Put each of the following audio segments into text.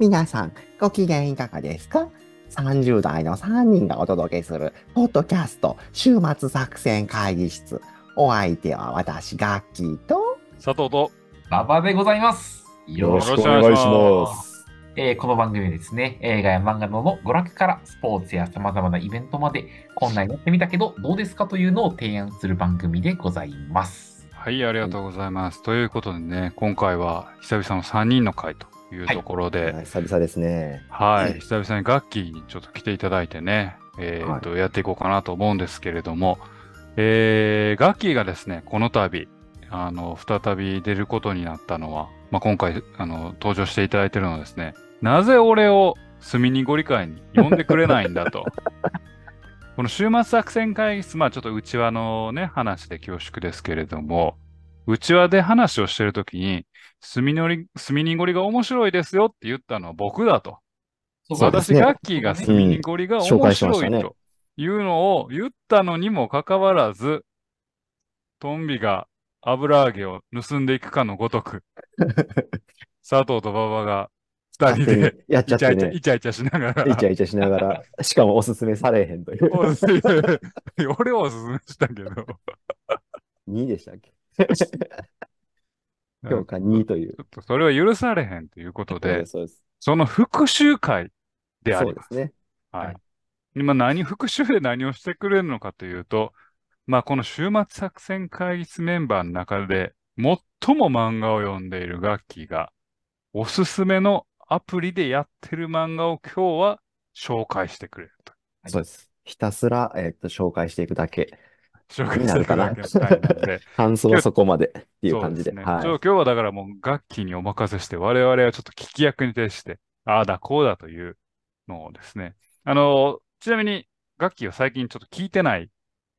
皆さん、ご機嫌いかがですか ?30 代の3人がお届けする、ポッドキャスト、週末作戦会議室。お相手は私、ガッキーと、佐藤と、馬場でございます。よろしくお願いします。えーこの番組はですね、映画や漫画などの娯楽からスポーツや様々なイベントまで、こんなんやってみたけど、どうですかというのを提案する番組でございます。はい、ありがとうございます。ということでね、今回は久々の3人の会というところで、はい久々ですね。はい、はい久々にガッキーにちょっと来ていただいてね、えーとやっていこうかなと思うんですけれども、えーガッキーがですね、この度、あの、再び出ることになったのは、まあ、今回、あの、登場していただいているのはですね、なぜ俺を隅にご理解に呼んでくれないんだと。この週末作戦会議室、まあちょっと内輪のね、話で恐縮ですけれども、内輪で話をしてるときに、隅のり、隅にごりが面白いですよって言ったのは僕だと。私、そうですねガッキーが隅にごりが面白いというのを言ったのにもかかわらず、トンビが油揚げを盗んでいくかのごとく、佐藤と馬場が二人でやっイチャイチャ、ちゃってね。イチャイチャしながら、イチャイチャしながら、しかもおすすめされへんという。おす俺はおすすめしたけど、2でしたっけ？評価2というちょ。っとそれは許されへんということでそうで、す、その復習会であります。そうですね。はいはい。今何、復習で何をしてくれるのかというと、まあこの週末作戦会議室メンバーの中で最も漫画を読んでいるガッキーが、おすすめのアプリでやってる漫画を今日は紹介してくれると。はいそうです。ひたすら、えっと、紹介していくだけ。紹介していくだけの回な感想 はそこまでっていう感じで。今日はだからもうガッキーにお任せして、我々はちょっと聞き役に徹して、ああだこうだというのをですね。あの、ちなみにガッキーは最近ちょっと聞いてない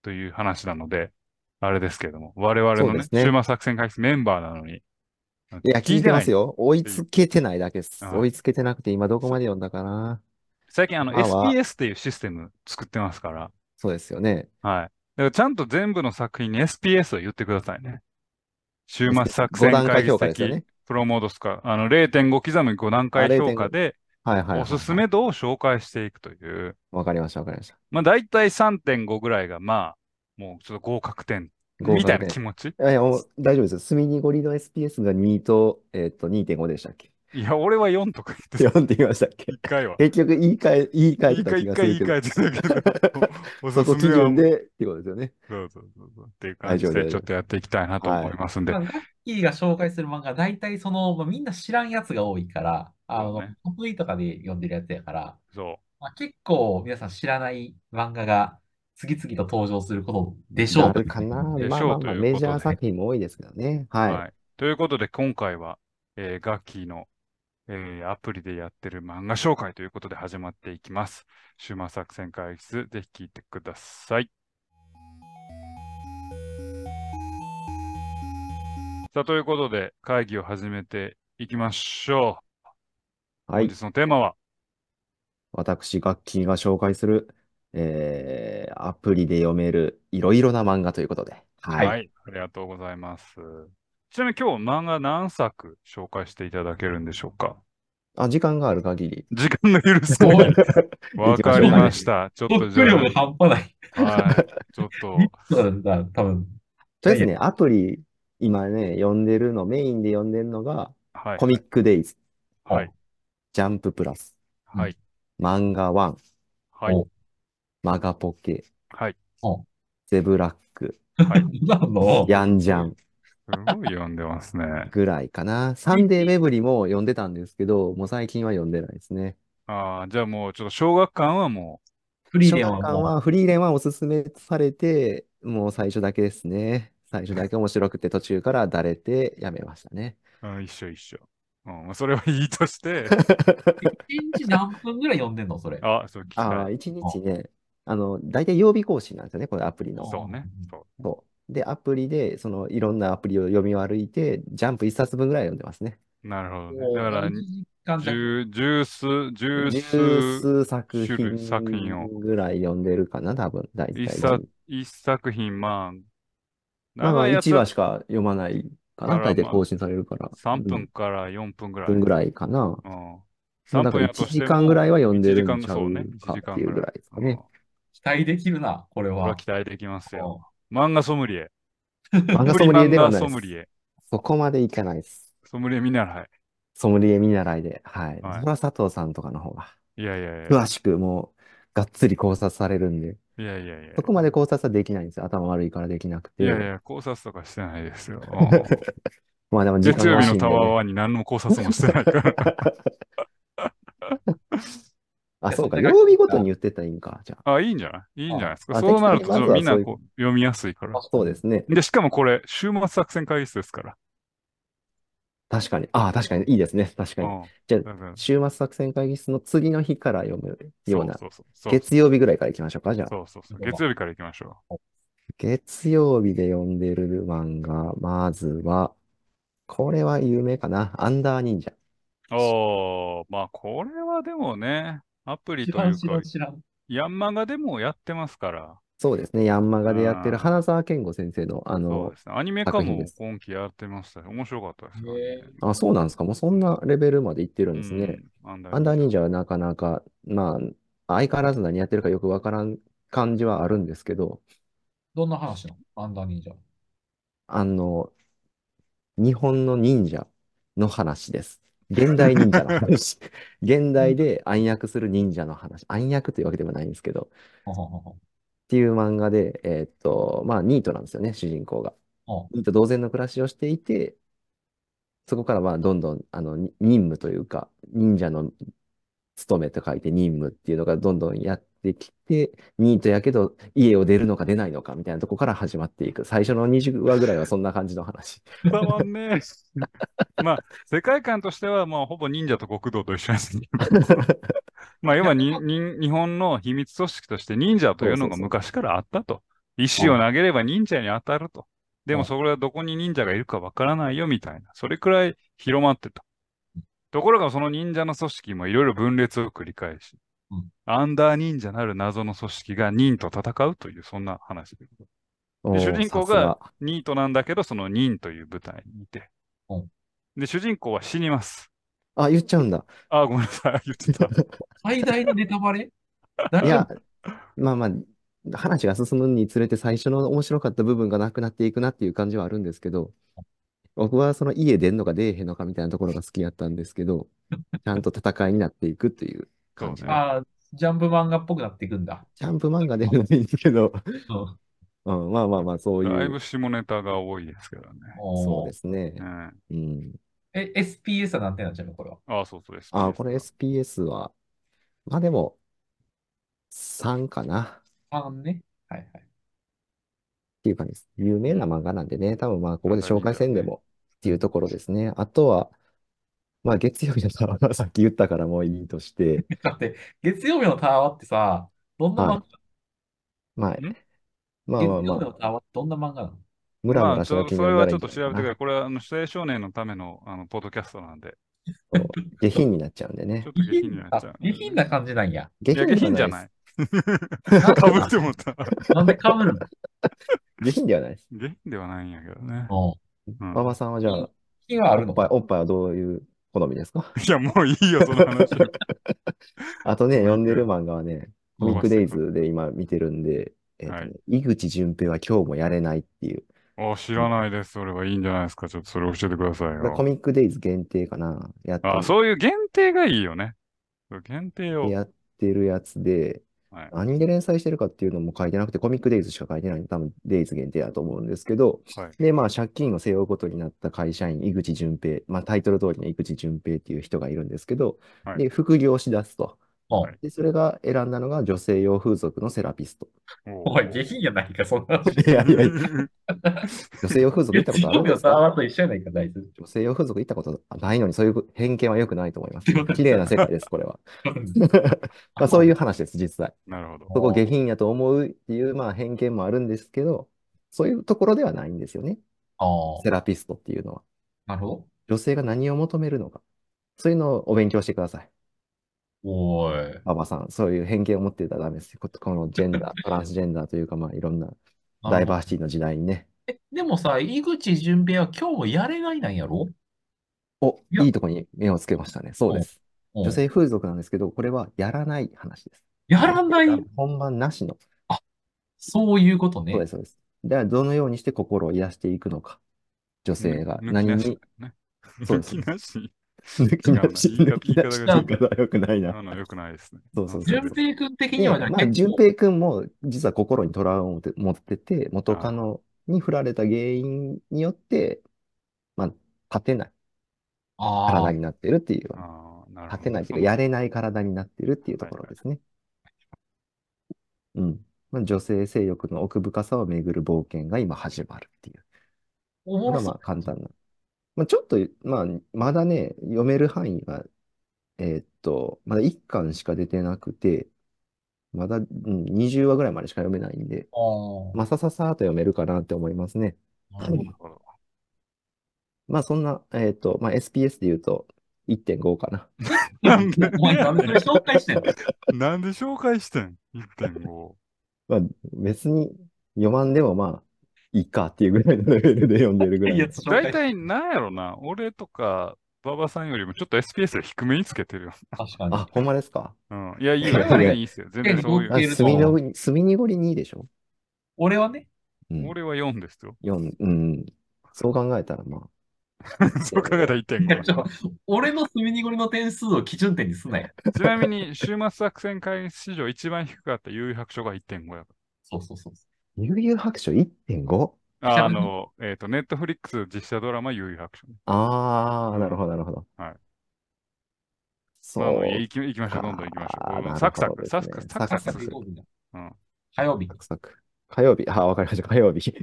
という話なので、あれですけれども、我々のね、ね週末作戦会議室メンバーなのに、いや、聞いてますよ。よ。追いつけてないだけです。はい追いつけてなくて、今どこまで読んだかな。最近あの SPS っていうシステム作ってますから、そうですよね。はい。だからちゃんと全部の作品に SPS を言ってくださいね。週末作戦5段階会議室的評価ですよね。プロモードスか、あの0.5刻み5段階あ評価で、はいはいはい。おすすめ度を紹介していくという、わかりました、わかりました。まあ大体3.5ぐらいがまあ、もうちょっと合格点みたいな気持ち？いやいや、大丈夫ですよ。隅にゴリの SPS が2と、えっと、2.5でしたっけ？いや、俺は4とか言ってた。?4 って言いましたっけ？一回は。結局言い換え、言い換えた気がす回言いるけど。換えてたけど、おそこ基すすめは準でってことですよね。そうそうそうそう。っていう感じでちょっとやっていきたいなと思いますんで。まあガッキーが紹介する漫画、大体その、まあ、みんな知らんやつが多いから、あの、得意とかで読んでるやつやから、そまあ、結構皆さん知らない漫画が次々と登場することでしょうなるかな。でしょうまあメジャー作品も多いですけどね。う。はい。はい。ということで、今回は、えーガッキーの、えーアプリでやってる漫画紹介ということで始まっていきます。週末作戦会議室、ぜひ聞いてください。さあ、ということで、会議を始めていきましょう。はい本。日のテーマは、私、ガッキーが紹介する、えー、アプリで読めるいろいろな漫画ということで。はい。はい、ありがとうございます。ちなみに今日漫画何作紹介していただけるんでしょうか？あ、時間がある限り。時間が許すすごい。わかりました。ちょっとじゃ特量が半端ない。あ、はい。ちょっと、そうなんだ、多分。とりあえずね、アプリ、今ね、読んでるの、メインで読んでるのが、はい。コミックデイズ、はい。ジャンププラス、はい。漫画ワン、はい。おマガポケ、はい。ゼブラック、何なの？ヤンジャンすごい読んでますね。ぐらいかな。サンデーウェブリも読んでたんですけど、もう最近は読んでないですね。ああ、じゃあもうちょっと小学館はもフリー小学館レンはもう、はフリーレンはおすすめされて、もう最初だけですね。最初だけ面白くて途中からだれてやめましたね。う、うん、一緒一緒。うん、それはいいとして、一日何分ぐらい読んでんのそれ？あ、そう聞きああ、たい。一日ね、あの、大体曜日更新なんですよね、これアプリの。そうね。そそう。で、アプリで、そのいろんなアプリを読み歩いて、ジャンプ一冊分ぐらい読んでますね。う。なるほどね。だから、1十、十数、十十数、数作種類作品を品ぐらい読んでるかな、多分、大体。一作、一作品、まあ、まあまあ、1長いやつは話しか読まないかな、大体更新されるから。3分から4分ぐらい。分ぐらいかな。うん。まあだ3から1分やとしても時間ぐらいは読んでるん1ちゃ時間そうか1時間っていうぐらいですかね。期待できるな、これこれはは。期待できますよ。漫画ソムリエ。漫画ソムリエではないです。ソムリエ。そこまでいかないです。ソムリエ見習い。ソムリエ見習いで。はい。はいそれは佐藤さんとかの方が、いやいやいや。詳しくもう、がっつり考察されるんで、いやいやいや。そこまで考察はできないんですよ。頭悪いからできなくて。いやいや、考察とかしてないですよ。まあでも時月曜日の。タワーワンに何の考察もしてないから。あ、そうか。曜日ごとに言ってたらいいんか。じゃあ、いいんじゃないいいんじゃないですか。あそうなると、みんなこう読みやすいからあ。。そうですね。で、しかもこれ、週末作戦会議室ですから。確かに。ああ、確かに。いいですね。確かに。うんじゃあ、週末作戦会議室の次の日から読むような、そうそうそう。月曜日ぐらいから行きましょうか。じゃあ、そうそうそう。月曜日から行きましょ月曜日で読んでる漫画、まずは、これは有名かな。アンダー忍者。う。おー、まあ、これはでもね、アプリというか。ヤンマガでもやってますから。そうですね。ヤンマガでやってうんる花沢健吾先生の、あのね。アニメ化も今期やってましたよ。面白かったですねへあ、そうなんですか。もうそんなレベルまで行ってるんですね。うん。アンダアンダー忍者はなかなか、まあ、相変わらず何やってるかよくわからん感じはあるんですけど、どんな話なの？アンダー忍者。あの、日本の忍者の話です。現代忍者の話。現代で暗躍する忍者の話。暗躍というわけではないんですけど、っていう漫画で、えーっと、まあ、ニートなんですよね、主人公が。ほニート同然の暮らしをしていて、そこからまあ、どんどん、あの、に任務というか、忍者の務めと書いて任務っていうのがどんどんやってきて、ニートやけど家を出るのか出ないのかみたいなとこから始まっていく。最初の20話ぐらいはそんな感じの話。伝わんねえ。まあ、世界観としては、まあ、ほぼ忍者と極道と一緒ですね。まあ、要はにに日本の秘密組織として忍者というのが昔からあったと。石を投げれば忍者に当たると。でもそれはどこに忍者がいるかわからないよみたいな。それくらい広まってた。ところがその忍者の組織もいろいろ分裂を繰り返し、うんアンダー忍者なる謎の組織が忍と戦うというそんな話で。主人公がニートなんだけど、その忍という部隊にいてうん。で、主人公は死にます。あ、言っちゃうんだ。あ、ごめんなさい。言ってた。最大のネタバレ？大いや丈、まあまあ、話が進むにつれて最初の面白かった部分がなくなっていくなっていう感じはあるんですけど、僕はその家出んのか出えへんのかみたいなところが好きやったんですけど、ちゃんと戦いになっていくっていう感じ。そうねあージャンプ漫画っぽくなっていくんだ。ジャンプ漫画ではないんですけど、うんうん、まあまあまあ、そういうだいぶ、下ネタが多いですけどね。そうですね。うん、うん。え、SPS は何点なんちゃうのこれは？ああ、そうそうです。あ、これ SPS は、まあでも、3かなっあね。はいはい。ていう感じです。有名な漫画なんでね、多分まあここで紹介せんでもっていうところですね。あとは、まあ月曜日のタワーはさっき言ったからもういいとして、だって、月曜日のタワーってさ、どんな漫画、はいまあん、まあ月曜日まあまあ、のタワーってどんな漫画なの？ムラムラした気にそれはちょっならないんじゃないかなと調べてくれ。これは、あの、指定少年のための、あの、ポッドキャストなんで、そう下品になっちゃうんでね ちょっ。と下品になっあちゃう。下品な感じなんや。下いや、下品じゃないで。かぶってもった。なんでかぶるの？す。下品ではないです。下品ではないんやけどね。うん。うん馬場さんはじゃあ、気があるの？おっぱい、おっぱいはどういう？好みですか？いや、もういいよ、その話。あとね、読んでる漫画はね、コミックデイズで今見てるんで、えっとねはい井口淳平は今日もやれないっていう、あ、知らないです。それはいいんじゃないですか？ちょっとそれ教えてくださいコミックデイズ限定かな、やってあ、そういう限定がいいよね。そう限定を。やってるやつで、はい何で連載してるかっていうのも書いてなくて、コミックデイズしか書いてないんで、多分デイズ限定だと思うんですけど、はい。で、まあ、借金を背負うことになった会社員、井口淳平、まあ、タイトル通りの井口淳平っていう人がいるんですけど、はいで、副業しだすと。うんで、それが選んだのが女性用風俗のセラピスト。おい、下品やないか、そんな話。いやいやいや、女性用風俗行ったことある？ん月曜日のですかタワーと一緒やないか、大豆。女性用風俗行ったことないのに、そういう偏見は良くないと思います。綺麗な世界です、これは。まあ、そういう話です、実際。なるほど。そこ下品やと思うっていう、まあ、偏見もあるんですけど、そういうところではないんですよね。ああセラピストっていうのは。なるほど。女性が何を求めるのか。そういうのをお勉強してください。おい。馬場さん、そういう偏見を持ってたらダメですよ。ここのジェンダー、トランスジェンダーというか、まあ、いろんなダイバーシティの時代にね。え、でもさ、井口淳平は今日もやれないなんやろ？お、いやいいとこに目をつけましたね。そうです。女性風俗なんですけど、これはやらない話です。やらない？本番なしの。そういうことね。そうです、そうです。では、どのようにして心を癒していくのか。女性が抜き何になし、ね。そうです抜きなし。抜きなし、違うな抜きなし言い言方が い方は良くないな。あの、よくないですね。そうそうそう淳平君的にで、はじゃあまあ、淳平くんも実は心にトラウマを持って持ってて、元カノに振られた原因によって、まあ、立てないああ、体になってるっていう。立てないっていうか、やれない体になってるっていうところですね。うん。まあ、女性性欲の奥深さを巡る冒険が今始まるっていう。おもろそうこれはまあ簡単な。まあ、ちょっと、まあ、まだね、読める範囲が、えーっと、まだ1巻しか出てなくて、まだ、うん、20話ぐらいまでしか読めないんで、あーまあ、さささーっと読めるかなって思いますね。なるほど。まあ、そんな、えーっと、まあ、SPS で言うと1.5かな。なんでお前、なんで紹介してんの？なんで紹介してん ?1.5。まあ、別に読まんでもまあ、いいかっていうぐらいのレベルで読んでるぐらい大体、なんやろな。俺とか、馬場さんよりもちょっと SPS 低めにつけてるよ。確かに。あ、ほんまですか？うん。いや、いいよ。いやそれがいいっすよ。全然そういあ、う。いると墨のに、ごり2でしょ？俺はね、うん。俺は4ですよ。4、うん。そう考えたらまあ、そう考えたらいや ちょ1.5。俺の墨にごりの点数を基準点にすなよ。ちなみに、週末作戦会史上一番低かった悠々白書が1.5やかそうそうそう。悠々白書？1.5? ら。ああの、えっ、と、ネットフリックス実写ドラマ悠々白書、ね。ああ、なるほど、なるほど。はい。そうまあもう行き行きましょう。どんどん行きましょう。あーなるほどサクサク、サクサク、サクサクサクサク。うん。火曜日。サクサク。火曜日、あ、わかりました。火曜日。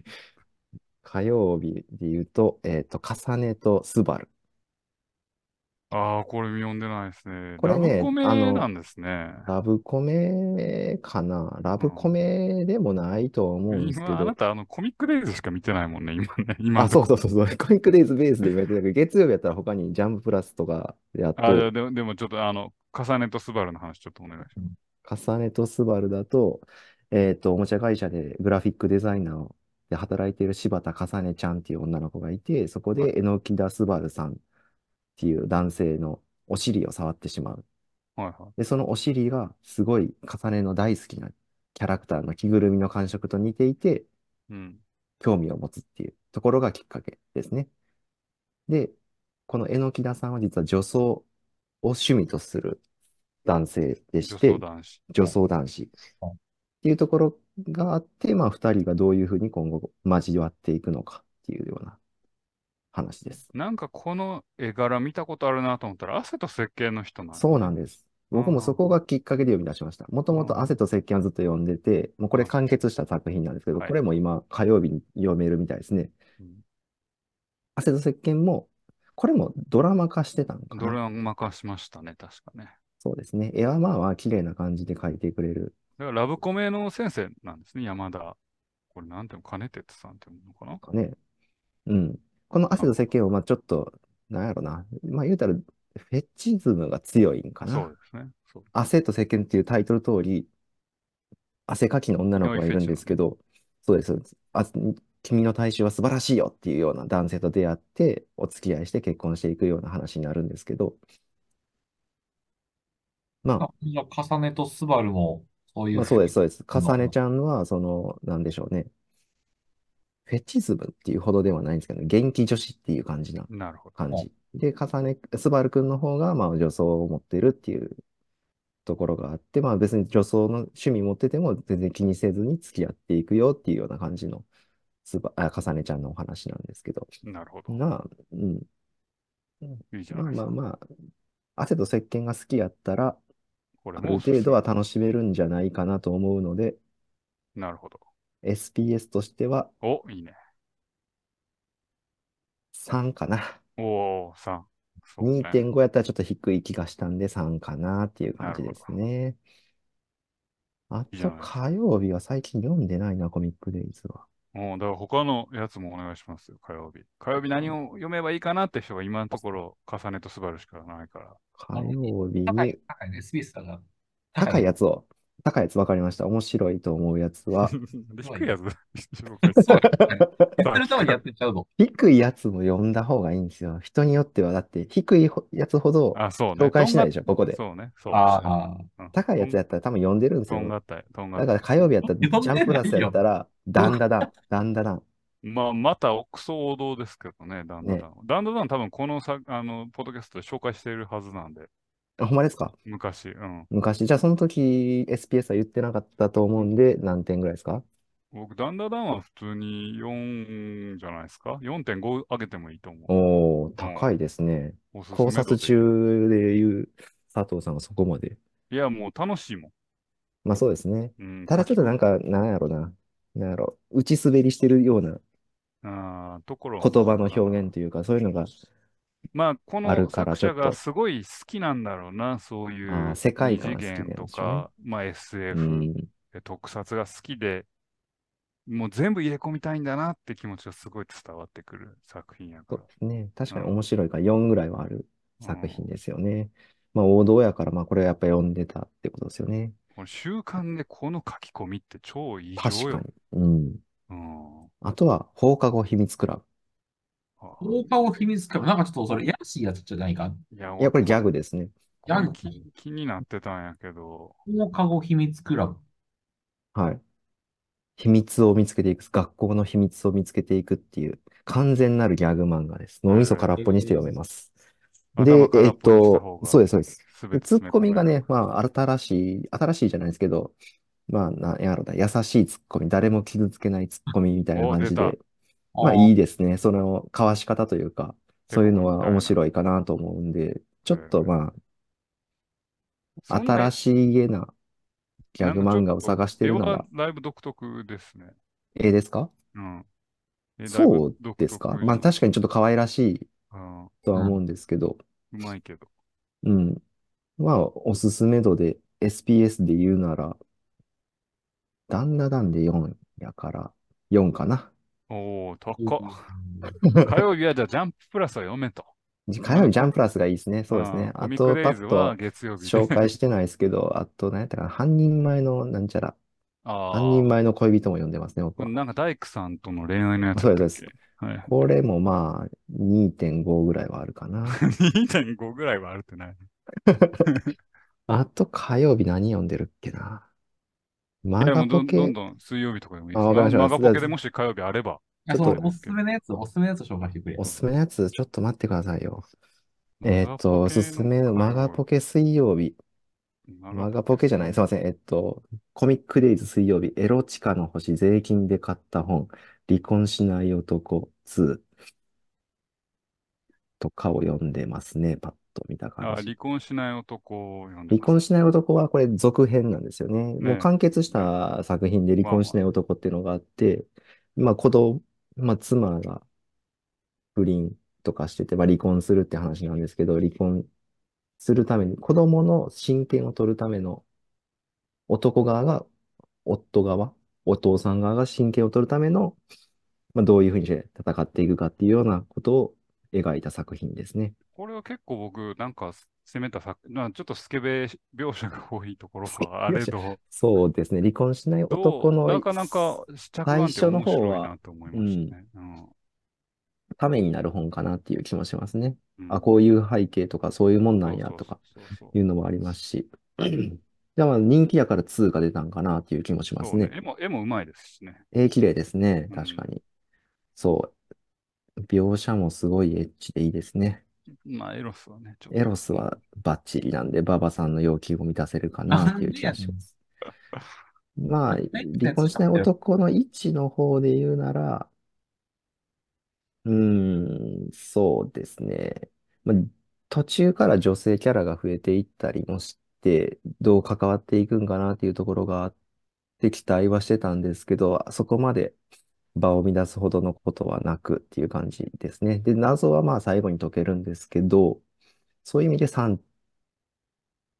火曜日で言うと、えっと、重ねとスバル。ああ、これ読んでないですね。これねラブコメあのなんですね。ラブコメかなラブコメでもないと思うんですけ今、あなど。た、あの、コミックデイズしか見てないもんね、今ね。今あ、そうそうそうそう。コミックデイズベースで言われてたけど、月曜日やったら他にジャンププラスとかであっあ、と、でも、でもちょっと、あの、重ねとスバルの話ちょっとお願いします。重ねとスバルだと、えっと、おもちゃ会社でグラフィックデザイナーで働いている柴田重ねちゃんっていう女の子がいて、そこで榎田スバルさんっていう男性のお尻を触ってしまう。はいはい。で、そのお尻がすごい重ねの大好きなキャラクターの着ぐるみの感触と似ていて、うん。興味を持つっていうところがきっかけですね。で、この榎田さんは実は女装を趣味とする男性でし女て、装男子。女装男子。うんっていうところがあって、まあ、二人がどういうふうに今後交わっていくのかっていうような話です。なんかこの絵柄見たことあるなと思ったら、汗と石鹸の人なんそうなんです。僕もそこがきっかけで読み出しました。もともとうん汗と石鹸はずっと読んでて、もうこれ完結した作品なんですけど、はいこれも今火曜日に読めるみたいですね。うん汗と石鹸も、これもドラマ化してたのかドな。ラマ化しましたね、確かね。そうですね。絵はまあまあ綺麗な感じで描いてくれる。だからラブコメの先生なんですね、山田。これなんていうの、金哲さんっていうのかな？かね。うん。この汗と石鹸を、まあちょっと、なんやろな。まあ言うたら、フェチズムが強いんかな。そうですね。そう汗と石鹸っていうタイトル通り、汗かきの女の子がいるんですけど、そうですそうです。あ、君の体臭は素晴らしいよっていうような男性と出会って、お付き合いして結婚していくような話になるんですけど、まあ、あじゃあ、重ねとスバルも、そういう。まあ、そうです、そうです。まあかさねちゃんは、その、なんでしょうね。フェチズムっていうほどではないんですけど、元気女子っていう感じななるほど。感じ。で、かさね、スバルくんの方が、まあ、女装を持ってるっていうところがあって、まあ、別に女装の趣味持ってても、全然気にせずに付き合っていくよっていうような感じの、スバ、あ、かさねちゃんのお話なんですけど、なるほど。なあ、うん。いいじゃまあないですか。まあまあ、汗と石鹸が好きやったら、あるこれもおすすめ程度は楽しめるんじゃないかなと思うので、なるほど。SPS としてはお、いいね。3かな。おー、3。そうね。2.5やったらちょっと低い気がしたんで3かなっていう感じですね。あといいじゃないですか火曜日は最近読んでないな、コミックデイズは。もうだから他のやつもお願いしますよ、火曜日。火曜日何を読めばいいかなって人が今のところ、重ねとスバルしかないから。火曜日高いに、高いね、スペースだから。高いやつを。高いやつ分かりました。面白いと思うやつは、で低いやつ。低いやつも読んだ方がいいんですよ。人によっては、だって低いやつほどあ、そうね。紹介しないでしょ、ここで。そうね。そうあうん高いやつやったら多分読んでるんですよ。だ。から火曜日やったら、ジャンプラスやったら、ダンダダン、ダンダダン。まあ、またクソ王道ですけどね、ダンダダン。ねダンダダン多分このさ、あの、ポッドキャストで紹介しているはずなんで、あほんまですか？昔。うん。昔。じゃあその時 SPS は言ってなかったと思うんで、何点ぐらいですか？僕、ダンダダンは普通に4じゃないですか ?4.5 上げてもいいと思う。おー、高いですね。おすすめ考察中で言う佐藤さんはそこまで。いや、もう楽しいもん。まあそうですね。うん、ただちょっとなんか、なんやろな。なんやろ。打ち滑りしてるようなあーところは言葉の表現というか、そういうのが、まあ、この作者がすごい好きなんだろうな、そういう世界次元とか、まあう SF、ん。で特撮が好きで、もう全部入れ込みたいんだなって気持ちがすごい伝わってくる作品やからそうで。すね。確かにうん面白いから4ぐらいはある作品ですよね。まあ王道やから、まあこれはやっぱ読んでたってことですよね。これ習慣でこの書き込みって超異常よ。確かに。うん。うん。あとは放課後秘密クラブ。あ放課後秘密クラブ。なんかちょっとそれ、やらしいやつじゃないか？いや、いや、これギャググですね。ギャグ？気気になってたんやけど、放課後秘密クラブ。はい。秘密を見つけていく、学校の秘密を見つけていくっていう、完全なるギャグ漫画です。脳みそ空っぽにして読めます。でえっと、がそうです、そうです。ツッコミがね、まあ、新しい、新しいじゃないですけど、まあ、なんやろな、優しいツッコミ、誰も傷つけないツッコミみたいな感じおで出、まあ、いい。いですね。その、かわし方というか、そういうのは面白いかなと思うんで、ちょっとまあ、そんな新しげなギャグ漫画を探してるならなんかちょっ、と絵はだいぶ独特ですね。ええですか？うん。そう独ですか？特まあ、確かにちょっと可愛らしいうんとは思うんですけど、うまいけど。うん。まあ、おすすめ度で SPS で言うなら、ダンダダンで4やから、4かな。おー、高っ。火曜日はじゃあジャンププラスは読めと。火曜日ジャンプラスがいいですね。そうですね。あと、パッとは月曜日で。紹介してないですけど、あと、何やったかな、半人前のなんちゃら、あ半人あ。前の恋人も読んでますね、僕は。なんか大工さんとの恋愛のやつそうですはい。これもまあ、2.5ぐらいはあるかな。2.5ぐらいはあるってない。あと、火曜日何読んでるっけな。マいや、もうどガポケんどんどん水曜日とかでもいいです。あわかりましたマガポケでもし火曜日あれば。ちょっとのおすすめのやつ、おすすめのやつ紹介してくれ。おすすめのやつ、ちょっと待ってくださいよ。えーっと、おすすめのマガポケ水曜日。マガポケじゃない、すいません。えっと、コミックデイズ水曜日、エロチカの星、税金で買った本、離婚しない男2とかを読んでますね、パッと見たあ感じ。離婚しない男を読んでます。離婚しない男はこれ続編なんですよね。もうね完結した作品で離婚しない男っていうのがあって、まあ子供、まあ妻が不倫とかしてて、まあ離婚するって話なんですけど、離婚するために、子供の親権を取るための男側が、夫側、お父さん側が親権を取るための、まあどういうふうにして戦っていくかっていうようなことを描いた作品ですね。これは結構僕、なんか攻めた作、まあちょっとスケベ描写が多いところはあれど、そうですね。離婚しないど男のうなかなか最初の方はたね。うんためになる本かなっていう気もしますね。うんあ、こういう背景とかそういうもんなんやとかいうのもありますし。じゃあまあ人気やから2が出たんかなっていう気もしますね。ね絵も、絵もうまいですしね。えー、綺麗ですね。うん確かに。そう。描写もすごいエッチでいいですね。まあ、エロスはね、ちょっとエロスはバッチリなんで、ババさんの要求を満たせるかなっていう気がします。まあ、離婚しない男の位置の方で言うなら、うーん、そうですね。まあ、途中から女性キャラが増えていったりもして、どう関わっていくんかなっていうところがあって期待はしてたんですけど、そこまで場を乱すほどのことはなくっていう感じですね。で、謎はまあ最後に解けるんですけど、そういう意味で3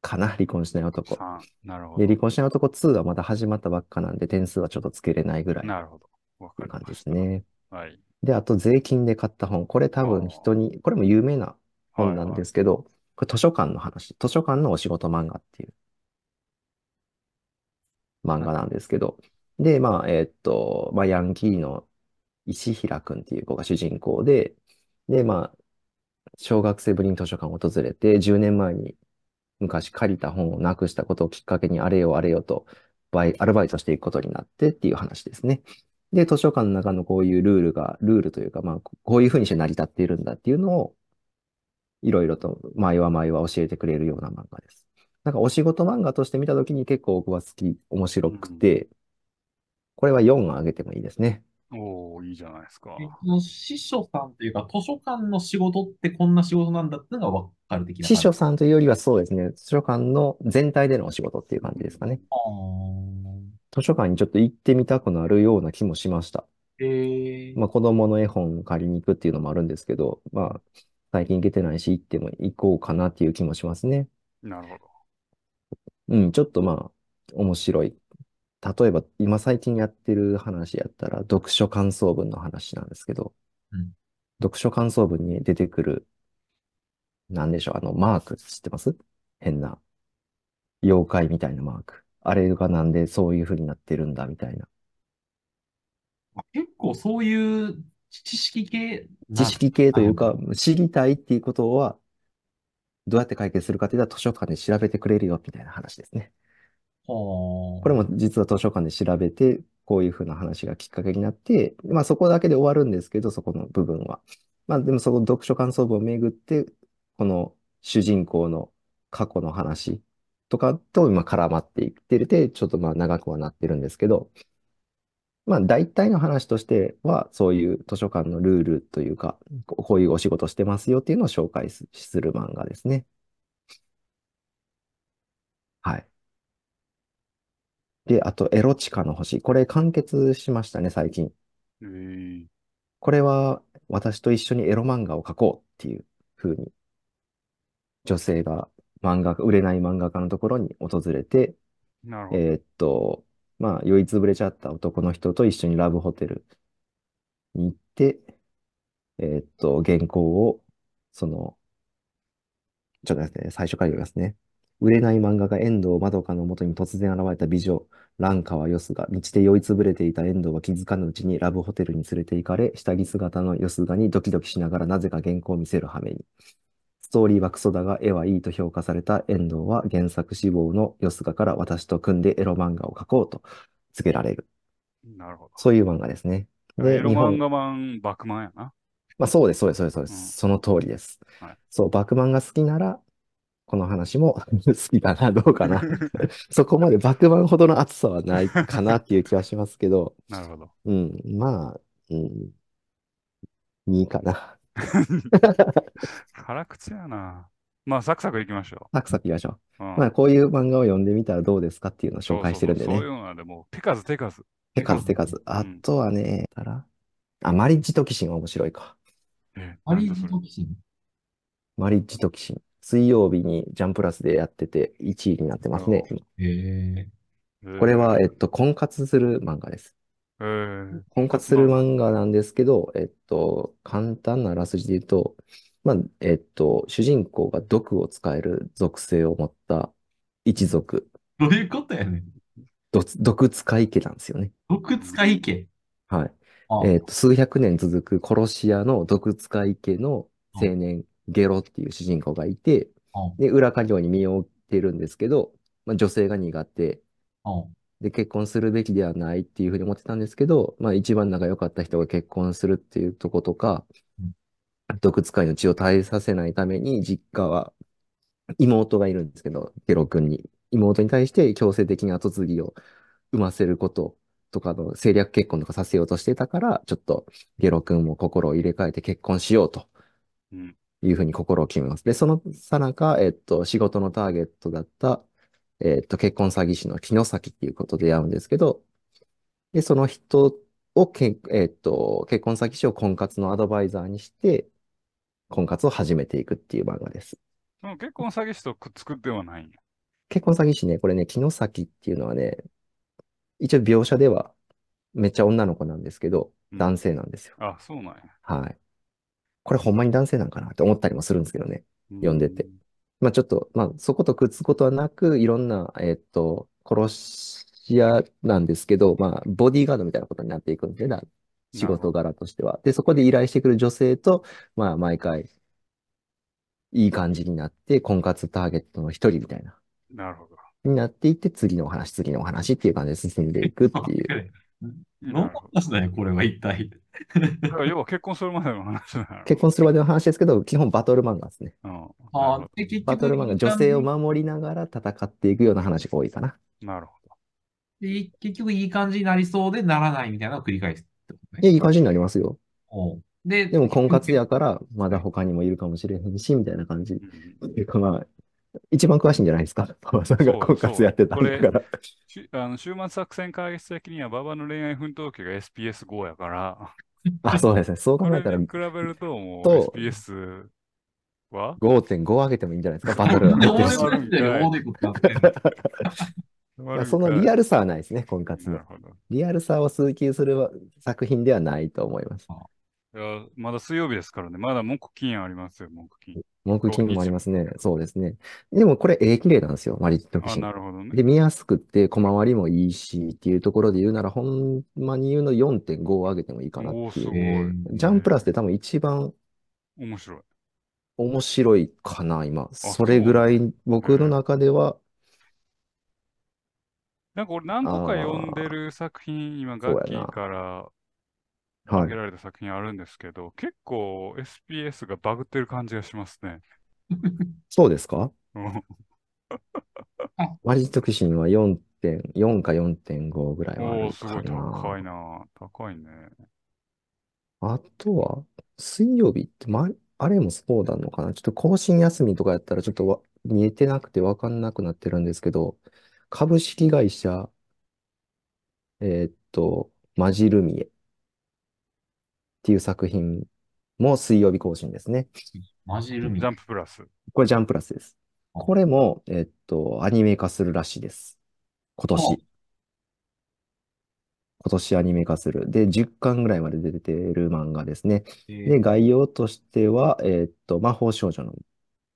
かな、離婚しない男。3、なるほで、ど。離婚しない男2はまだ始まったばっかなんで、点数はちょっとつけれないぐらいっなるほど。わていう感じで。すね。はい。で、あと税金で買った本。これ多分人に、これも有名な本なんですけど、これ図書館の話。図書館のお仕事漫画っていう。漫画なんですけど、で、まあ、えっと、まあ、ヤンキーの石平くんっていう子が主人公で、で、まあ、小学生ぶりに図書館を訪れて、10年前に昔借りた本をなくしたことをきっかけにあれよあれよとバイ、アルバイトしていくことになってっていう話ですね。で、図書館の中のこういうルールが、ルールというか、まあ、こういうふうにして成り立っているんだっていうのを、いろいろと前は前は教えてくれるような漫画です。なんかお仕事漫画として見たときに結構僕は好き、面白くて、これは4あげてもいいですね。おー、いいじゃないですか。えこの司書さんというか、図書館の仕事ってこんな仕事なんだっていうのが分かる的な司書。さんというよりはそうですね、図書館の全体でのお仕事っていう感じですかね。図書館にちょっと行ってみたくなるような気もしました。えーまあ子供の絵本を借りに行くっていうのもあるんですけど、まあ最近行けてないし行っても行こうかなっていう気もしますね。なるほど。うん、ちょっとまあ面白い。例えば今最近やってる話やったら読書感想文の話なんですけど、うん読書感想文に出てくる、なんでしょう、あのマーク知ってます？変な妖怪みたいなマーク。あれがなんでそういう風になってるんだみたいな。結構そういう知識系な知識系というか、知りたいっていうことは、どうやって解決するかっていうと図書館で調べてくれるよみたいな話ですね。これも実は図書館で調べて、こういうふうな話がきっかけになって、まあそこだけで終わるんですけど、そこの部分は。まあでもその読書感想文をめぐって、この主人公の過去の話とかと今絡まっていってるで、ちょっとまあ長くはなってるんですけど、まあ大体の話としては、そういう図書館のルールというか、こういうお仕事してますよっていうのを紹介する漫画ですね。はい。で、あと、エロチカの星。これ完結しましたね、最近。えー、これは、私と一緒にエロ漫画を描こうっていう風に、女性が漫画家、売れない漫画家のところに訪れて、なるほど。えーっと、まあ、酔いつぶれちゃった男の人と一緒にラブホテルに行って、えーっと、原稿を、その、ちょっと待ってね、最初から読みますね。売れない漫画家遠藤まどかのもとに突然現れた美女、蘭川よすが、道で酔いつぶれていた遠藤は気づかぬうちにラブホテルに連れて行かれ、下着姿のよすがにドキドキしながらなぜか原稿を見せる羽目に。ストーリーはクソだが絵はいいと評価された遠藤は原作志望のよすがから私と組んでエロ漫画を描こうと告げられる。なるほど。そういう漫画ですね。エロ漫画版、バクマンやな。まあそうです、そうです、そうです、そうです。うんその通りです。はいそう、バクマンが好きなら、この話も 好きかな、どうかな。そこまでバクマンほどの熱さはないかなっていう気はしますけど、なるほど。うん、まあ、うん、いいかな。辛口やな。まあ、サクサクいきましょサクサクいきましょう。うんう。まあ、こういう漫画を読んでみたらどうですかっていうのを紹介してるんでねそうそう。そうそういうのでもう手数手数。手数手数。あとはね、たら、あ、マリッジとキシンは面白いか。えマリーなんだそれジドキシン？マリッジとキシン。水曜日にジャンプラスでやってて1位になってますね。え。これは、えっと、と、婚活する漫画です。えー、婚活する漫画なんですけど、えっと、簡単なあらすじで言うと、まあ、えっと、主人公が毒を使える属性を持った一族、どういうことやねん。ど毒使い家なんですよね。毒使い家。はい。あえっと、数百年続く殺し屋の毒使い家の青年、ゲロっていう主人公がいて、うんで、裏稼業に身を置いてるんですけど、まあ、女性が苦手。うんで、結婚するべきではないっていうふうに思ってたんですけど、まあ一番仲良かった人が結婚するっていうとことかうん、毒使いの血を絶えさせないために、実家は妹がいるんですけど、ゲロ君に。妹に対して強制的な後継ぎを産ませることとかの政略結婚とかさせようとしてたから、ちょっとゲロ君も心を入れ替えて結婚しようとうん。いうふうに心を決めます。で、そのさなか、えっと、仕事のターゲットだった、えっと、結婚詐欺師の木之崎っていうことで会うんですけど、で、その人をけ、えっと、結婚詐欺師を婚活のアドバイザーにして、婚活を始めていくっていう漫画です。結婚詐欺師とくっつくってはないんや。結婚詐欺師ね、これね、木之崎っていうのはね、一応描写ではめっちゃ女の子なんですけど、うん男性なんですよ。あ、そうなんや。はい。これほんまに男性なんかなって思ったりもするんですけどね。読んでてまあちょっと、まあそことくっつくことはなく、いろんな、えっと、殺屋なんですけど、まあ、ボディーガードみたいなことになっていくんで、な仕事柄としては。で、そこで依頼してくる女性と、まあ、毎回、いい感じになって、婚活ターゲットの一人みたいな、なるほど。になっていって、次のお話、次のお話っていう感じで進んでいくっていう。どんな話だよ、これは一体。だから要は結婚するまでの話なの。結婚するまでの話ですけど、基本バトル漫画ですね。うん。あほどーで結バトル漫画、女性を守りながら戦っていくような話が多いかな。なるほで結局いい感じになりそうでならないみたいなのを繰り返すってこといや、ね。いい感じになりますよ。おうで、でも婚活やから、まだ他にもいるかもしれへんし、みたいな感じ。ど。うんっていうかまあ、一番詳しいんじゃないですか？馬場さんが婚活やってたんだから。しあの週末作戦会議室的には、馬場の恋愛奮闘記が SPS5 やから、あ、そうですね。そうこ考えたら比べると、もうと SPS は？5.5上げてもいいんじゃないですか？バトルなんで俺入ってるし。の話で大でことなってんのいやそのリアルルさはないですね、婚活の。リアルさを追求する作品ではないと思います。いや、まだ水曜日ですからね。まだ木金ありますよ、木金。木金もありますね。そうですね。でもこれ、絵綺麗なんですよ、マリットあ、なるほどね。で、見やすくって、小回りもいいしっていうところで言うなら、ほんまに言うの4.5を上げてもいいかなおお、ってい。すごいうえジャンプラスで多分一番面白い。面白いかな、今。それぐらい僕の中では、なんか俺何個か読んでる作品、今、ガッキーからはい投げ。られた作品あるんですけど、結構 SPS がバグってる感じがしますね。そうですか？うんマリットクシンは4.4か4.5ぐらいはあるすごい。高いな。高いね。あとは、水曜日って、ま、あれもそうなのかな？ちょっと更新休みとかやったらちょっとわ見えてなくてわかんなくなってるんですけど、株式会社、えーっと、マジルミエっていう作品も水曜日更新ですね。マジルミジャンププラス。これジャンプラスです。あこれも、えーっと、アニメ化するらしいです。今あ年。今年アニメ化する。で、10巻ぐらいまで出てる漫画ですね。で、えー概要としては、えーっと、魔法少女の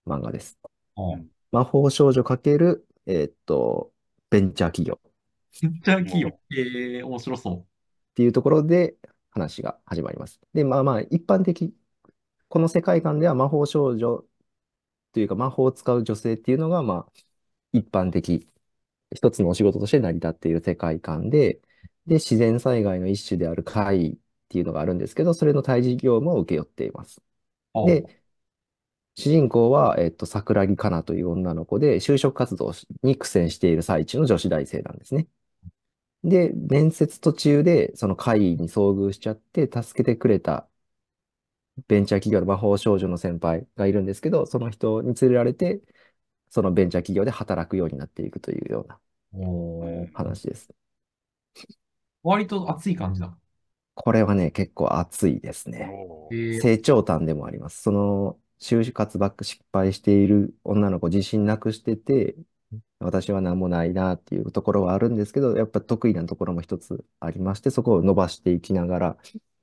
漫画です。うん魔法少女かける、えーっと、ベンチャー企業っめっちゃ企業？えー、面白そていうところで話が始まります。で、まあまあ、一般的、この世界観では魔法少女というか魔法を使う女性っていうのが、まあ、一般的、一つのお仕事として成り立っている世界観で、で、自然災害の一種である怪異っていうのがあるんですけど、それの対峙業務を請け負っています。う。で、主人公は、えっと、桜木かなという女の子で、就職活動に苦戦している最中の女子大生なんですね。で、面接途中で、その会議に遭遇しちゃって、助けてくれたベンチャー企業の魔法少女の先輩がいるんですけど、その人に連れられて、そのベンチャー企業で働くようになっていくというようなおー話です。割と熱い感じだ。これはね、結構熱いですね。おーえー、成長譚でもあります。その、就活ばっか失敗している女の子自信なくしてて、私は何もないなっていうところはあるんですけど、やっぱ得意なところも一つありまして、そこを伸ばしていきながら、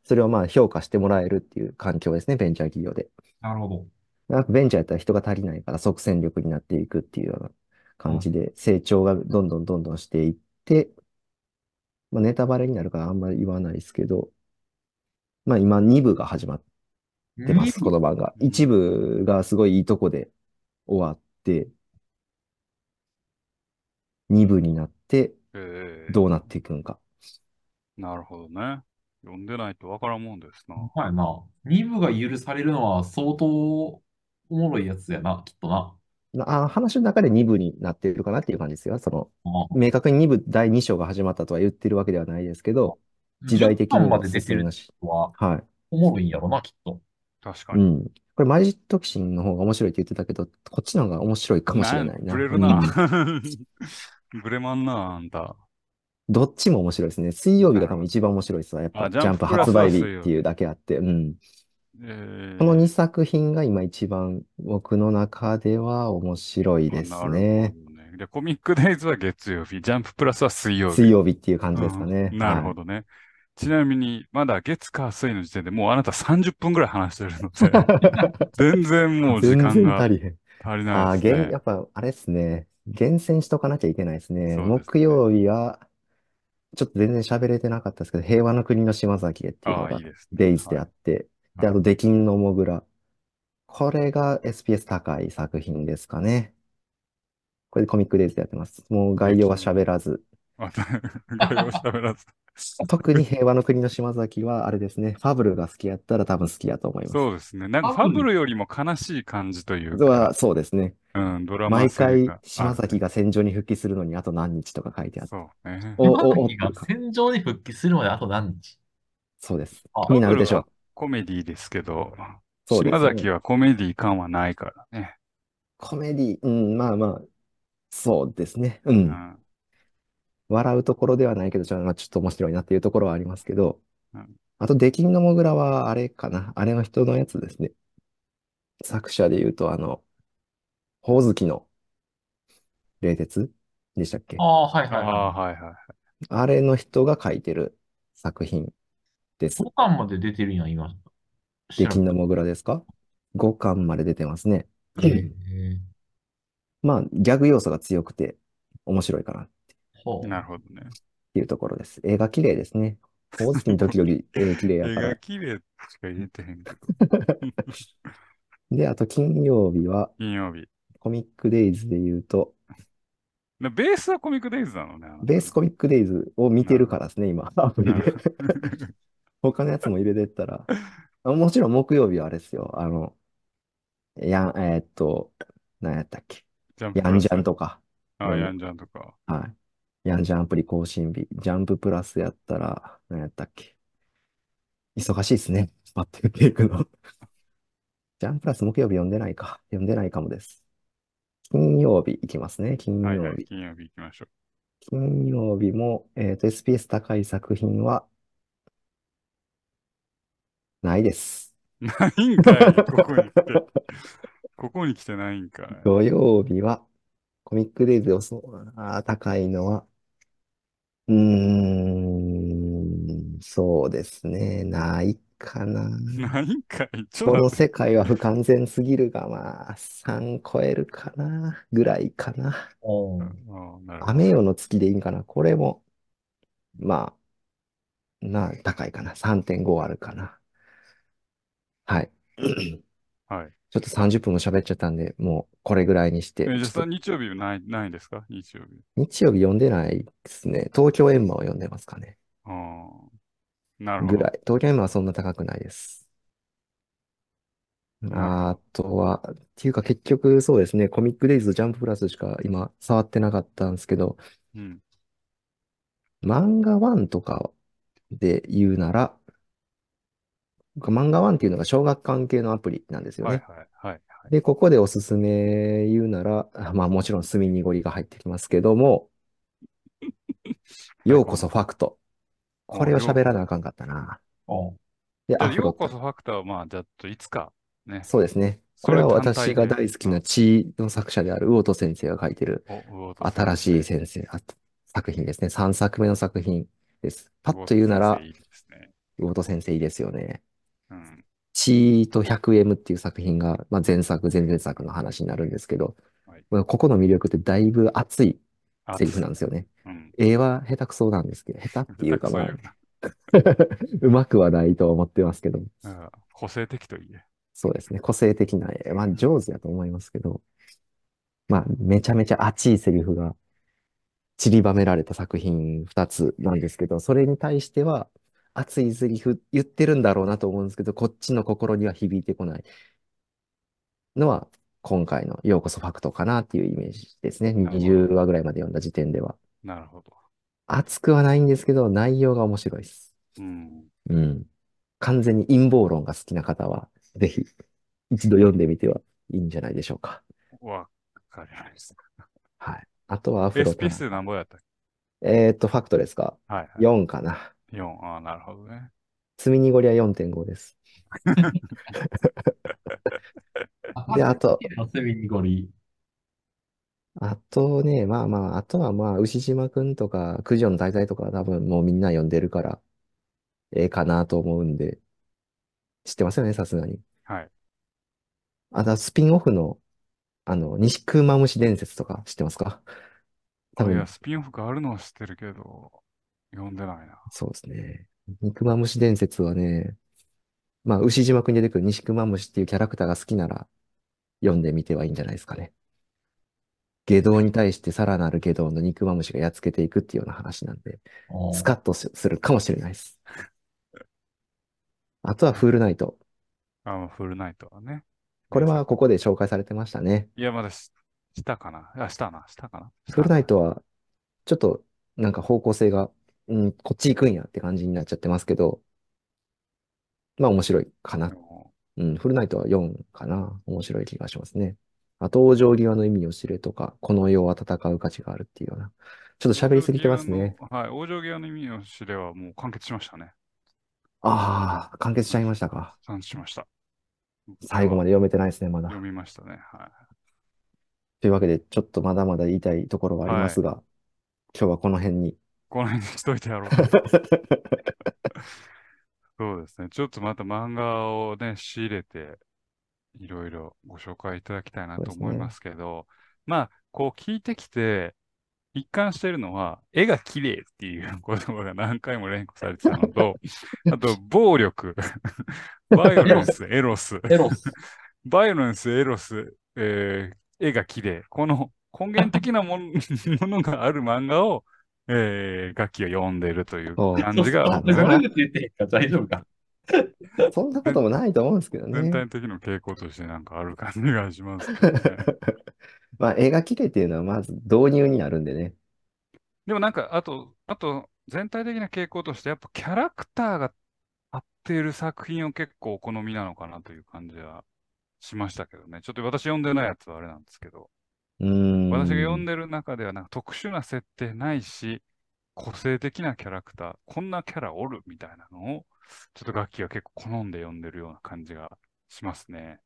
それをまあ評価してもらえるっていう環境ですね、ベンチャー企業で。なるほど。なんかベンチャーやったら人が足りないから即戦力になっていくっていうような感じで、成長がどんどんどんどんしていって、まあ、ネタバレになるからあんまり言わないですけど、まあ今2部が始まってます、この漫画。うん1部がすごいいいとこで終わって、2部になってえーどうなっていくんか。なるほどね。読んでないとわからんもんですな。まあな。2部が許されるのは相当おもろいやつやな、きっとな。なあ話の中で2部になっているかなっていう感じですよ。その、あ明確に2部第2章が始まったとは言ってるわけではないですけど、時代的10にも巻まで出てる。のははい。おもろいんやろな、きっと。う確かに。ん。これ、マジットキシンの方が面白いって言ってたけど、こっちの方が面白いかもしれないな。ブレるうんな。ブレまんな、あんた。どっちも面白いですね。水曜日が多分一番面白いですわ。やっぱあジャンプ発売日っていうだけあって。うん。えーこの2作品が今一番僕の中では面白いですね。ね。で、コミックデイズは月曜日、ジャンププラスは水曜日。水曜日っていう感じですかね。うんなるほどね。ど。ちなみに、まだ月火水の時点でもうあなた30分ぐらい話してるので、はい。全然もう時間が足りないですねげんやっ。ぱあれですね。厳選しとかなきゃいけないですね。そうですね木曜日はちょっと全然喋れてなかったですけど、平和の国の島崎へっていうのああ、がいいですね。デイズであって、で、あと、出禁のモグラ。これが SPS 高い作品ですかね。これコミックデイズでやってます。もう概要は喋らず。特に平和の国の島崎は、あれですね、ファブルが好きやったら多分好きやと思います。そうですね。なんかファブルよりも悲しい感じというか、はそうですね。うん、ドラマ毎性回が、島崎が戦場に復帰するのにあと何日とか書いてあって。そうね。お、お、お島崎が戦場に復帰するまであと何日？そうですあ。気になるでしょう。コメディですけど、ね島崎はコメディ感はないからね。コメディ、うん、まあまあ、そうですね。う。うんん。笑うところではないけど、ちょまあちょっと面白いなっていうところはありますけどうん、あと、出禁のモグラは、あれかな。あれの人のやつですね。作者で言うと、あの、ほおずきの冷徹でしたっけ？ああ、はいはいああ、ははいはい。あれの人が書いてる作品ですい。。5巻まで出てるやん、今。出禁のモグラですか ?5 巻まで出てますね。まあ、ギャグ要素が強くて面白いかなっなるほどね。ていうところです。映画綺麗ですね。ほおずきの時より 絵綺麗や絵がから。綺麗しか言えてへんけど。で、あと金曜日は金曜日。コミックデイズで言うと、なベースはコミックデイズなのね。あなたベースコミックデイズを見てるからですね、今、アプリで。他のやつも入れてったら。あもちろん木曜日はあれですよ。あの、やん、えーっと、何やったっけ？ジャンプヤンジャンととか。あ、ヤンジャンとか。はい。ヤンジャンアプリ更新日。ジャンププラスやったら、何やったっけ。忙しいですね。待ってていくの。ジャンププラス木曜日読んでないか。読んでないかもです。金曜日いきますね。金はいはい。曜日。金曜日行きましょ金曜日も、えっと、SPS 高い作品は、ないです。う。ないんかい、ここに来て。ここに来てないんかい。土曜日は、コミックデイズで遅あー高いのは、うーん、そうですね。ないかな。ないんかい。ちょこのっと待って世界は不完全すぎるが、まあ、3超えるかな、ぐらいかな。おーあーなるほど雨夜の月でいいんかな。これも、まあ、な、高いかな。3.5あるかな。はい。はい。ちょっと30分も喋っちゃったんで、もうこれぐらいにして、え、じゃあ日曜日はない、ないんですか？日曜日。日曜日読んでないですね。東京エンマを読んでますかね。ああ。なるほど。ぐらい。東京エンマはそんな高くないです。あとは、っていうか結局そうですね、コミックデイズとジャンププラスしか今触ってなかったんですけど、うん。漫画ワンとかで言うなら、漫画ワンっていうのが小学関係のアプリなんですよね。はいはいはいはい。で、ここでおすすめ言うなら、あまあもちろん墨濁りが入ってきますけども、ようこそファクト。これを喋らなあかんかったな。で、あ、アフロとようこそファクターは、まあ、じゃあ、といつか、ね。そうですね。これは私が大好きな地の作者である魚戸先生が書いてる新しい先先生、あ作品ですね。3作目の作品です。パ生ッと言うなら魚戸先生いいですね。魚戸先生いいですよね。うん。地と 100M っていう作品が、まあ、前作、前々作の話になるんですけど、はいここの魅力ってだいぶ熱いあセリフなんですよね。うん。絵は下手くそなんですけど、下手っていうかまあ うまくはないと思ってますけど、個性的と言え。そうですね。個性的な絵。まあ上手やと思いますけど、まあめちゃめちゃ熱いセリフが散りばめられた作品2つなんですけど、それに対しては熱いセリフ言ってるんだろうなと思うんですけど、こっちの心には響いてこないのは今回のようこそファクトかなっていうイメージですね。なるほど20話ぐらいまで読んだ時点では。なるほど。熱くはないんですけど、内容が面白いです。うん。うん。完全に陰謀論が好きな方は、ぜひ一度読んでみてはいいんじゃないでしょうか。わかりました。はい。あとはアフロ何ぼやったっえーっと、ファクトですか？けはい、はい。?4 かな。4。ああ、なるほどね。積み濁りは4.5です。であと、セミニゴリ。あとね、まあまあ、あとはまあ、牛島くんとか、九条の大罪とかは多分もうみんな読んでるから、ええかなと思うんで、知ってますよね、さすがに。はい。あとはスピンオフの、あの、西クマムシ伝説とか知ってますか？多分あいや、、スピンオフがあるのは知ってるけど、読んでないな。そうですね。肉まむし伝説はね、まあ、牛島くんに出てくる西熊虫っていうキャラクターが好きなら読んでみてはいいんじゃないですかね。下道に対してさらなる下道の肉まむしがやっつけていくっていうような話なんで、スカッとすするかもしれないです。あとはフールナイト。あの、フルナイトはね。これはここで紹介されてましたね。いや、まだししたかな。あ、したな。したかな。フールナイトは、ちょっとなんか方向性が、うん、こっち行くんやって感じになっちゃってますけど、まあ面白いかな。うん、フルナイトは4かな。面白い気がしますね。あと、往生際の意味を知れとか、この世は戦う価値があるっていうような。ちょっと喋りすぎてますね。はい。往生際の意味を知れはもう完結しましたね。ああ、完結しちゃいましたか。完結しました。最後まで読めてないですね、まだ。読みましたね。はい。というわけで、ちょっとまだまだ言いたいところはありますが、今日はこの辺に。この辺にしといてやろう。そうですね。ちょっとまた漫画をね、仕入れて、いろいろご紹介いただきたいなと思いますけど、まあ、こう聞いてきて、一貫してるのは、絵が綺麗っていう言葉が何回も連呼されてたのと、あと、暴力、バイオレンス、エロス、エロス。バイオレンス、エロス、えー絵が綺麗。この根源的なものものがある漫画を、えー、楽器が読んでいるという感じが、そうそう悪口言ってへんから大丈夫か。そんなこともないと思うんですけど全ね。体的な傾向としてなんかある感じがしますけどね。まあ、絵が綺麗っていうのはまず導入になるんでね。でもなんか、あと、あと、全体的な傾向として、やっぱキャラクターが合っている作品を結構お好みなのかなという感じはしましたけどね。ちょっと私読んでないやつはあれなんですけど、うーん。私が読んでる中ではなんか特殊な設定ないし、個性的なキャラクター、こんなキャラおるみたいなのを、ちょっと楽器が結構好んで読んでるような感じがしますね。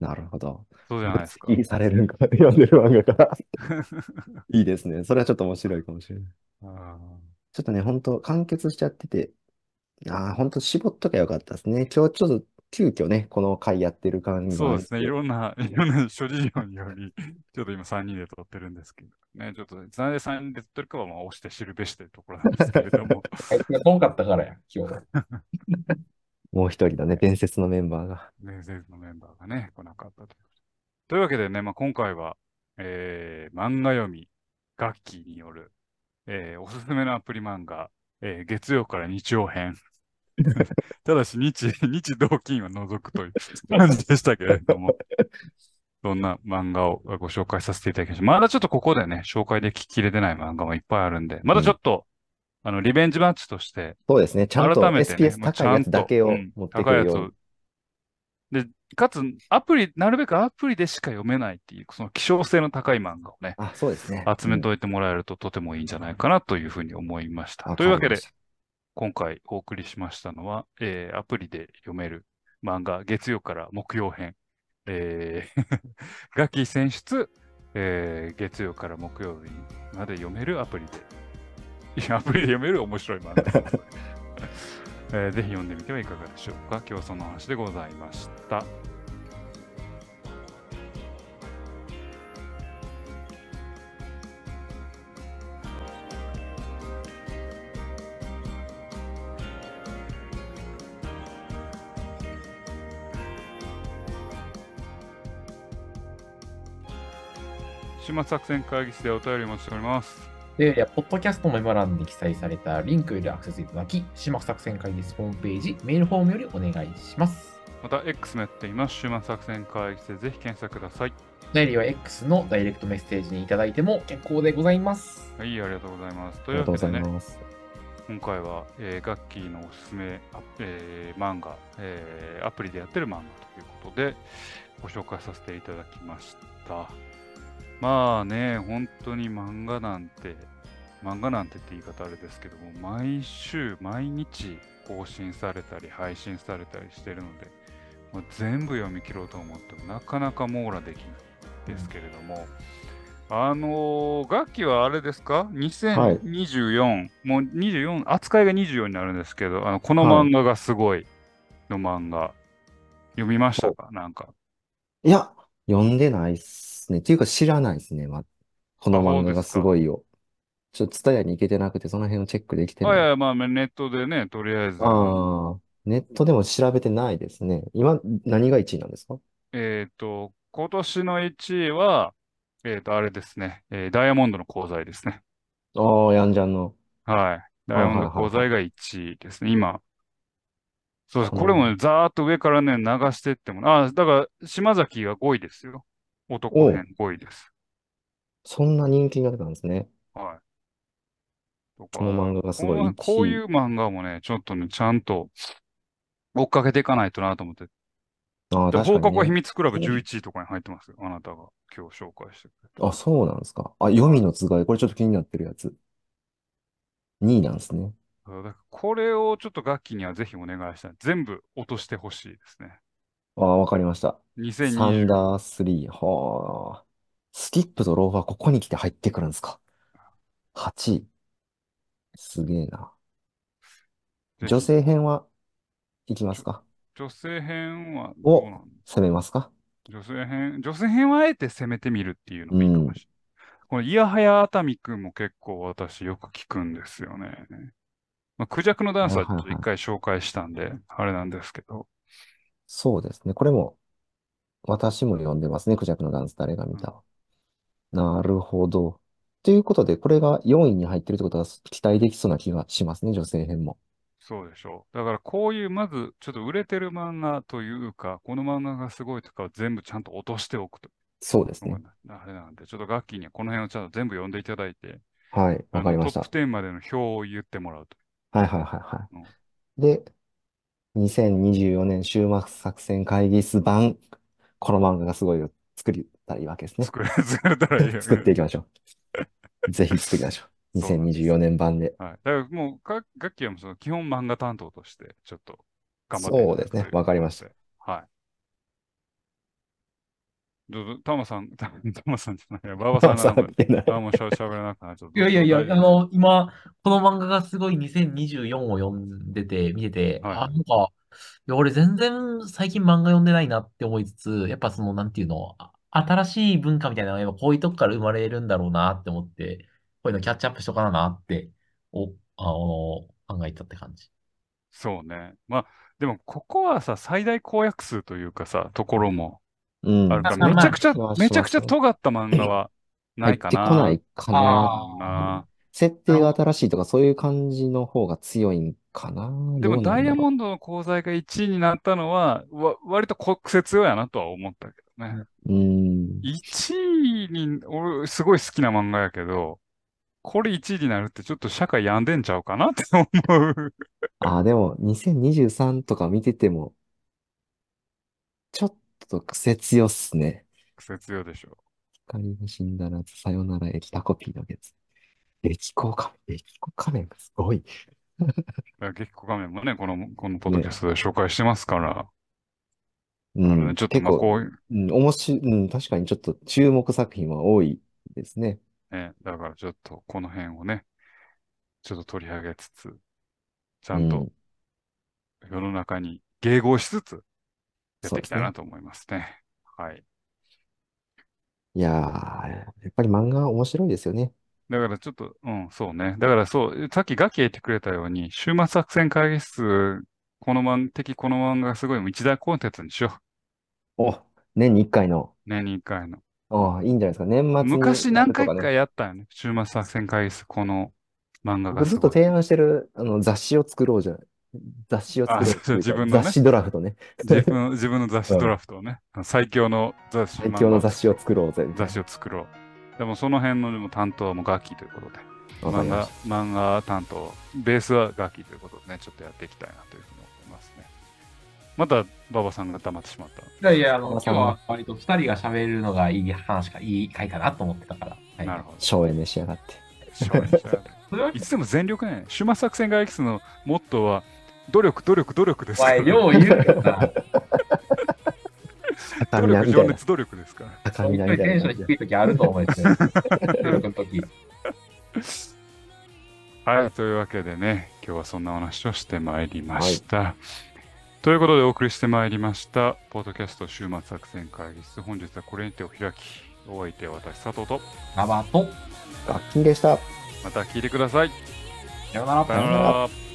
なるほど。そうじゃないですか。好きされるんか、読んでる漫画から。いいですね。それはちょっと面白いかもしれない。あちょっとね、本当完結しちゃってて、ああ、本当絞っときゃよかったですね。今日ちょっと急遽ね、この回やってる感じーそうですね。いろんな、いろんな諸事情により、ちょっと今3人で撮ってるんですけど、ね、ちょっと、なんで3人で撮ってるかは、まあ、押して知るべしというところなんですけれども、あいつが来んかったからや、今日は。もう一人のね、伝説のメンバーが。伝説のメンバーがね、来なかったという。というわけでね、まあ、今回は、えー漫画読み、楽器による、えーおすすめのアプリ漫画、えー月曜から日曜編。ただし日、日同金は除くという 感じでしたけれども、そんな漫画をご紹介させていただきました。まだちょっとここでね、紹介でききれてない漫画もいっぱいあるんで、まだちょっと、あの、リベンジマッチとして、そうですね。ちゃんと改めてね SPS 高いやつだけを持ってくるようにうん高いやつを。で、かつ、アプリ、なるべくアプリでしか読めないっていう、その希少性の高い漫画をね、あ、そうですね。集めうんといてもらえるととてもいいんじゃないかなというふうに思いました。わというわけで今回お送りしましたのは、えーアプリで読める漫画、月曜から木曜編、えー、ガキ選出、えー月曜から木曜日まで読めるアプリで、いやアプリで読める面白い漫画 えーぜひ読んでみてはいかがでしょうか。今日はその話でございました。末作戦会議室でお便りお待ちしております。で、いや、ポッドキャストのメモ欄に記載されたリンクよりアクセスいただき、島作戦会議室ホームページ、メールフォームよりお願いします。また X もやっています。週末作戦会議室でぜひ検索ください。お便りは X のダイレクトメッセージにいただいても結構でございます。はい、ありがとうございます。とありがとうございいうわけでね、ます。今回は、えーガッキーのおすすめ、あえー漫画、えーアプリでやってる漫画ということで、ご紹介させていただきました。まあね、本当に漫画なんて、漫画なんてって言い方あれですけども、毎週、毎日更新されたり、配信されたりしてるので、まあ全部読み切ろうと思っても、なかなか網羅できないですけれども、あのー、楽器はあれですか ?2024、もう24、扱いが24になるんですけど、あのこの漫画がすごいの漫画、読みましたか？なんか。いや、読んでないっすね。っていうか知らないっすね。ま、この漫画がすごいよ。ちょっとツに行けてなくて、その辺をチェックできてない。あいや、まあ、ネットでね、とりあえず、ああ、ネットでも調べてないですね。今、何が1位なんですか？えっと、今年の1位は、えっと、あれですね、えーダイヤモンドの鉱材ですね。ああ、ヤンジャンの。はい。ダイヤモンドの鉱材が1位ですね。今。そうです。これもね、ざーっと上からね、流していっても、あ、だから、島崎が5位ですよ。男編5位です。そんな人気が出たんですね。はい。とかこの漫画がすごいこう1位こういう漫画もね、ちょっとね、ちゃんと追っかけていかないとなと思って。ああ、で放課後秘確かにね。密クラブ11位とかに入ってますよ。あなたが今日紹介してくれた。あ、そうなんですか。あ、読みのつがい。これちょっと気になってるやつ。2位なんですね。これをちょっと楽器にはぜひお願いしたい。全部落としてほしいですね。ああ、わかりました。サン2020ダー3。はあ。スキップとローファー、ここに来て入ってくるんですか？8位。すげえな。ぜひ女性編はいきますか？女性編はどうなの攻めますか？女性編、女性編はあえて攻めてみるっていうのもいいかもしれない。このイヤハヤ熱海くんも結構私よく聞くんですよね。まあ、クジャクのダンスはちょっと一回紹介したんで、あれなんですけど。そうですね。これも、私も読んでますね。クジャクのダンス誰が見た。なるほど。ということで、これが4位に入ってるってことは期待できそうな気がしますね。女性編も。そうでしょう。だからこういう、まずちょっと売れてる漫画というか、この漫画がすごいとかを全部ちゃんと落としておくと。そうですね。あれなんで、ちょっとガッキーにはこの辺をちゃんと全部読んでいただいて、はい。わかりましたトッ。プ10までの表を言ってもらうと。はいはいはいはい。で、2024年終末作戦会議室版、この漫画がすごいを作りたらいいわけですね。作れ、作れたらいいよね。作っていきましょう。ぜひ作りましょう。そうなんです2024年版で。はい。だからもう、かガッキーはもうその基本漫画担当として、ちょっと頑張っていただくそうですねというわかりましたことで。はい。どうぞ、タマさん、タ タマさんじゃないや、ババさんがしゃ喋らなくなっちゃった。いやいやいや、あの、今、この漫画がすごい2024を読んでて、見てて、はいあ、なんか、いや、俺全然最近漫画読んでないなって思いつつ、やっぱその、なんていうの、あ新しい文化みたいなのがやっぱこういうとこから生まれるんだろうなって思って、こういうのキャッチアップしとかななって、お、あの、考えたって感じ。そうね。まあ、でも、ここはさ、最大公約数というかさ、ところもうん。あるから、まあめちゃくちゃまあ、めちゃくちゃ尖った漫画はないかな。入ってこないかな。設定が新しいとかそういう感じの方が強いんかな。でも、ダイヤモンンドの鉱材が1位になったのは、わ割と国説よやなとは思ったけどね。ド。うん。1位に、俺、すごい好きな漫画やけど、これ1位になるってちょっと社会病んでんちゃうかなって思う。あ、でも、2023とか見てても、ちょっと癖強っすね。説よでしょ。光が死んだら、さよならエキタコピーの月。激高仮面、激高仮面がすごい。激コ画面もね、この、このポッドキャストで紹介してますから、うん。ちょっとまあ結構、こういう、うん、面白い、うん、確かにちょっと注目作品は多いですね。ね、だからちょっとこの辺をね、ちょっと取り上げつつ、ちゃうんと世の中に迎合しつつ、やっていきたいなと思いますね。はい。いやー、やっぱり漫画面白いですよね。だからちょっと、うん、そうね。だからそう、さっきガキが言ってくれたように、週末作戦会議室、この漫的この漫画がすごい一大コンテンツにしよお、年に1回の。う。年に一回の。ああ、いいんじゃないですか。年末に昔何回かやったよね。週末作戦会議室、この漫画が僕ず。っと提案してるあの雑誌を作ろうじゃない。雑誌を作ろう自分のね雑誌ドラフトね。自分 自分の雑誌ドラフトをね、最強の雑誌、最強の雑誌を作ろうぜ。雑誌を作ろう。でもその辺のでも担当はもうガッキーということで、漫画。漫画担当、ベースはガッキーということでね、ちょっとやっていきたいなというふうに思いますね。また馬場さんが黙ってしまった。いやいや、あの、今日は割と二人が喋るのがいい話か、いい回かなと思ってたから。はいなるほど。省エネしやがって。省エネしやがって それはいつでも全力ね。終末作戦外室のモットーは、努力、努力、努力ですから。よう言うけどな。高努力。情熱、努力ですから。高みなみたいなテンション。低い時あると思うんですよ。努力の時。はい、というわけでね、今日はそんなお話をしてまいりました。ということでお送りしてまいりました、ポッドキャスト週末作戦会議室。本日はこれにてお開き。お相手は私、佐藤と。ラバーと。楽器でした。また聞いてください。さようなら。さようなら。